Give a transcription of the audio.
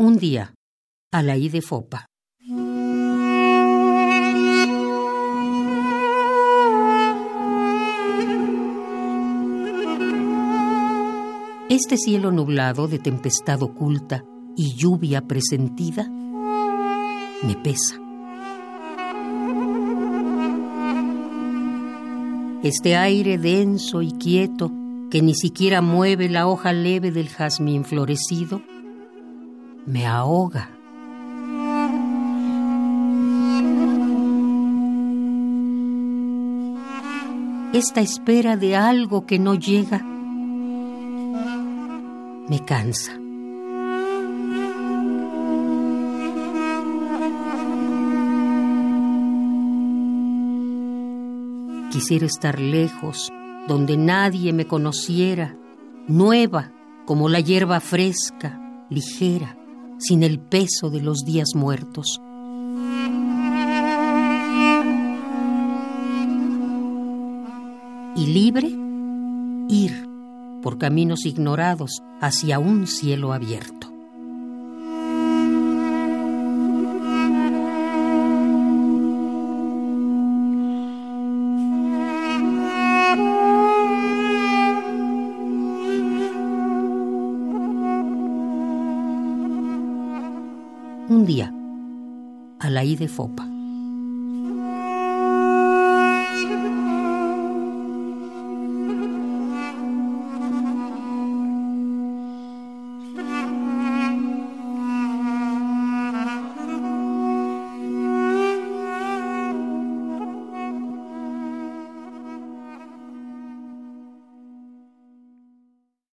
Un día, a la I de Fopa. Este cielo nublado de tempestad oculta y lluvia presentida me pesa. Este aire denso y quieto que ni siquiera mueve la hoja leve del jazmín florecido me ahoga. Esta espera de algo que no llega me cansa. Quisiera estar lejos, donde nadie me conociera, nueva como la hierba fresca, ligera sin el peso de los días muertos. Y libre, ir por caminos ignorados hacia un cielo abierto. Un día, a la I de Fopa.